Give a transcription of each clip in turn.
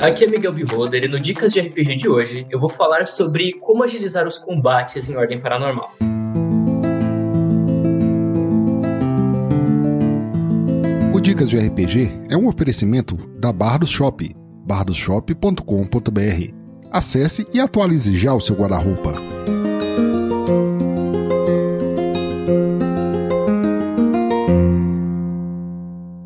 Aqui é Miguel Beholder e no Dicas de RPG de hoje eu vou falar sobre como agilizar os combates em ordem paranormal. O Dicas de RPG é um oferecimento da Bardos Shop, bardosshop.com.br. Acesse e atualize já o seu guarda-roupa.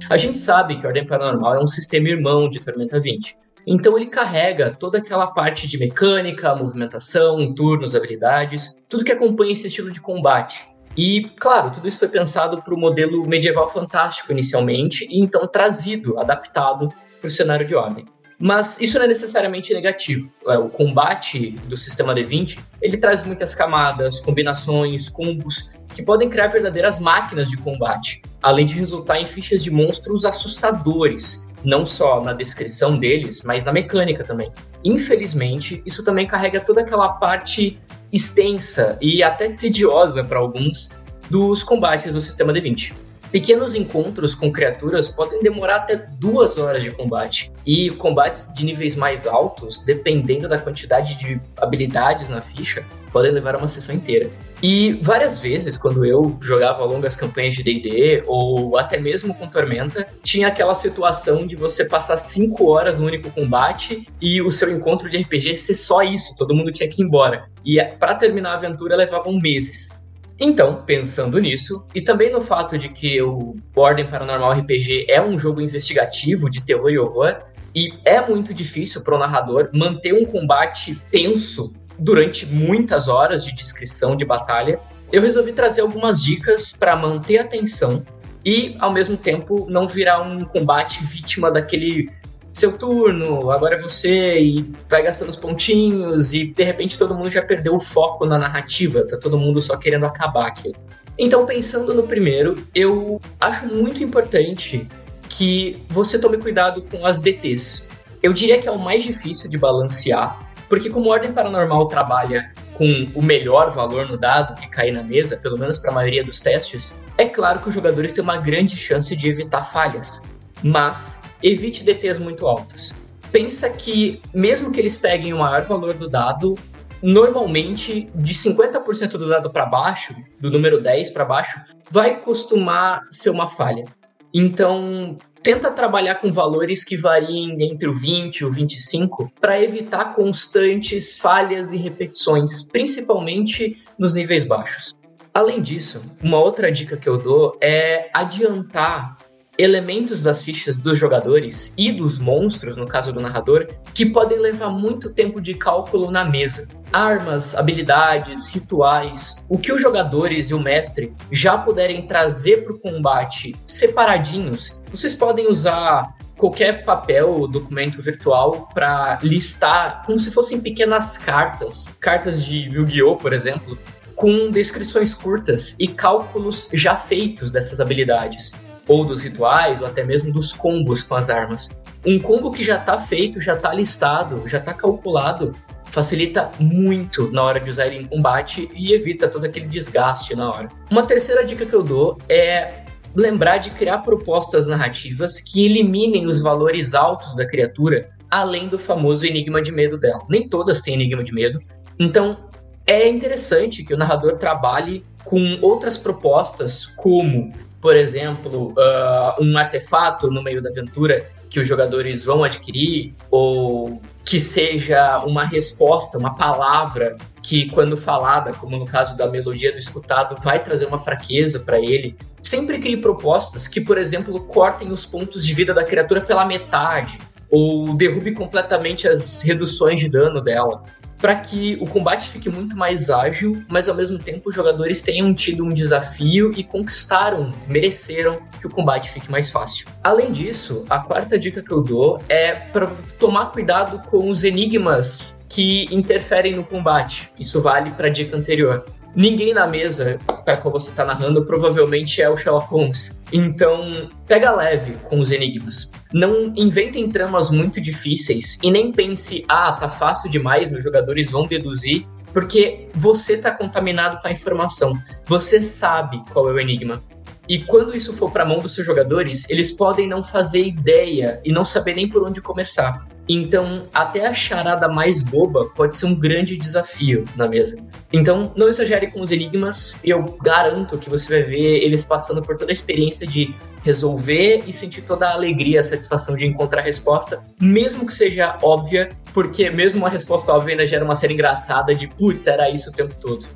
A gente sabe que a Ordem Paranormal é um sistema irmão de Tormenta 20. Então ele carrega toda aquela parte de mecânica, movimentação, turnos, habilidades, tudo que acompanha esse estilo de combate. E, claro, tudo isso foi pensado para o modelo medieval fantástico inicialmente, e então trazido, adaptado para o cenário de ordem. Mas isso não é necessariamente negativo. É, o combate do sistema D20 ele traz muitas camadas, combinações, combos que podem criar verdadeiras máquinas de combate, além de resultar em fichas de monstros assustadores, não só na descrição deles, mas na mecânica também. Infelizmente, isso também carrega toda aquela parte extensa e até tediosa para alguns dos combates do sistema D20. Pequenos encontros com criaturas podem demorar até duas horas de combate. E combates de níveis mais altos, dependendo da quantidade de habilidades na ficha, podem levar uma sessão inteira. E várias vezes, quando eu jogava longas campanhas de DD, ou até mesmo com Tormenta, tinha aquela situação de você passar cinco horas no único combate e o seu encontro de RPG ser só isso, todo mundo tinha que ir embora. E para terminar a aventura levavam meses. Então, pensando nisso, e também no fato de que o Ordem Paranormal RPG é um jogo investigativo de terror e horror, e é muito difícil para o narrador manter um combate tenso durante muitas horas de descrição de batalha, eu resolvi trazer algumas dicas para manter a tensão e, ao mesmo tempo, não virar um combate vítima daquele seu turno, agora é você, e vai gastando os pontinhos, e de repente todo mundo já perdeu o foco na narrativa, tá todo mundo só querendo acabar aquilo. Então, pensando no primeiro, eu acho muito importante que você tome cuidado com as DTs. Eu diria que é o mais difícil de balancear, porque como Ordem Paranormal trabalha com o melhor valor no dado que cai na mesa, pelo menos para a maioria dos testes, é claro que os jogadores têm uma grande chance de evitar falhas. Mas evite DTs muito altas. Pensa que, mesmo que eles peguem o maior valor do dado, normalmente de 50% do dado para baixo, do número 10 para baixo, vai costumar ser uma falha. Então, tenta trabalhar com valores que variem entre o 20 e o 25 para evitar constantes falhas e repetições, principalmente nos níveis baixos. Além disso, uma outra dica que eu dou é adiantar elementos das fichas dos jogadores e dos monstros, no caso do narrador, que podem levar muito tempo de cálculo na mesa. Armas, habilidades, rituais, o que os jogadores e o mestre já puderem trazer para o combate separadinhos, vocês podem usar qualquer papel ou documento virtual para listar como se fossem pequenas cartas, cartas de Yu-Gi-Oh, por exemplo, com descrições curtas e cálculos já feitos dessas habilidades ou dos rituais, ou até mesmo dos combos com as armas. Um combo que já está feito, já está listado, já está calculado, facilita muito na hora de usar ele em combate e evita todo aquele desgaste na hora. Uma terceira dica que eu dou é lembrar de criar propostas narrativas que eliminem os valores altos da criatura, além do famoso enigma de medo dela. Nem todas têm enigma de medo, então é interessante que o narrador trabalhe com outras propostas, como por exemplo, uh, um artefato no meio da aventura que os jogadores vão adquirir, ou que seja uma resposta, uma palavra que, quando falada, como no caso da melodia do escutado, vai trazer uma fraqueza para ele. Sempre crie propostas que, por exemplo, cortem os pontos de vida da criatura pela metade, ou derrube completamente as reduções de dano dela para que o combate fique muito mais ágil, mas ao mesmo tempo os jogadores tenham tido um desafio e conquistaram, mereceram que o combate fique mais fácil. Além disso, a quarta dica que eu dou é para tomar cuidado com os enigmas que interferem no combate. Isso vale para a dica anterior ninguém na mesa para qual você está narrando provavelmente é o Sherlock Holmes. Então, pega leve com os enigmas. Não inventem tramas muito difíceis e nem pense, ah, tá fácil demais, meus jogadores vão deduzir, porque você tá contaminado com a informação. Você sabe qual é o enigma. E quando isso for para a mão dos seus jogadores, eles podem não fazer ideia e não saber nem por onde começar. Então, até a charada mais boba pode ser um grande desafio na mesa. Então, não exagere com os enigmas, e eu garanto que você vai ver eles passando por toda a experiência de resolver e sentir toda a alegria, a satisfação de encontrar a resposta, mesmo que seja óbvia, porque mesmo uma resposta óbvia ainda gera uma cena engraçada de putz, era isso o tempo todo.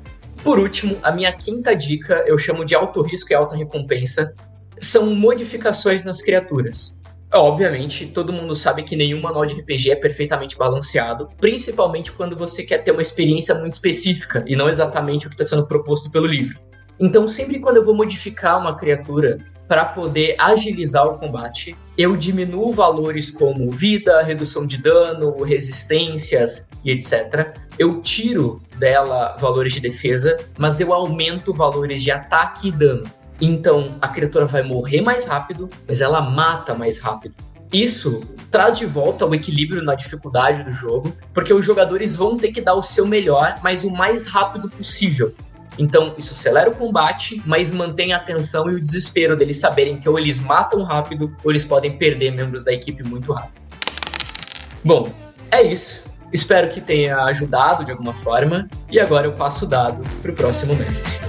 Por último, a minha quinta dica eu chamo de alto risco e alta recompensa, são modificações nas criaturas. Obviamente, todo mundo sabe que nenhum manual de RPG é perfeitamente balanceado, principalmente quando você quer ter uma experiência muito específica e não exatamente o que está sendo proposto pelo livro. Então, sempre quando eu vou modificar uma criatura para poder agilizar o combate, eu diminuo valores como vida, redução de dano, resistências e etc. Eu tiro dela valores de defesa, mas eu aumento valores de ataque e dano. Então a criatura vai morrer mais rápido, mas ela mata mais rápido. Isso traz de volta o equilíbrio na dificuldade do jogo, porque os jogadores vão ter que dar o seu melhor, mas o mais rápido possível. Então, isso acelera o combate, mas mantém a atenção e o desespero deles saberem que ou eles matam rápido, ou eles podem perder membros da equipe muito rápido. Bom, é isso. Espero que tenha ajudado de alguma forma. E agora eu passo o dado para o próximo mestre.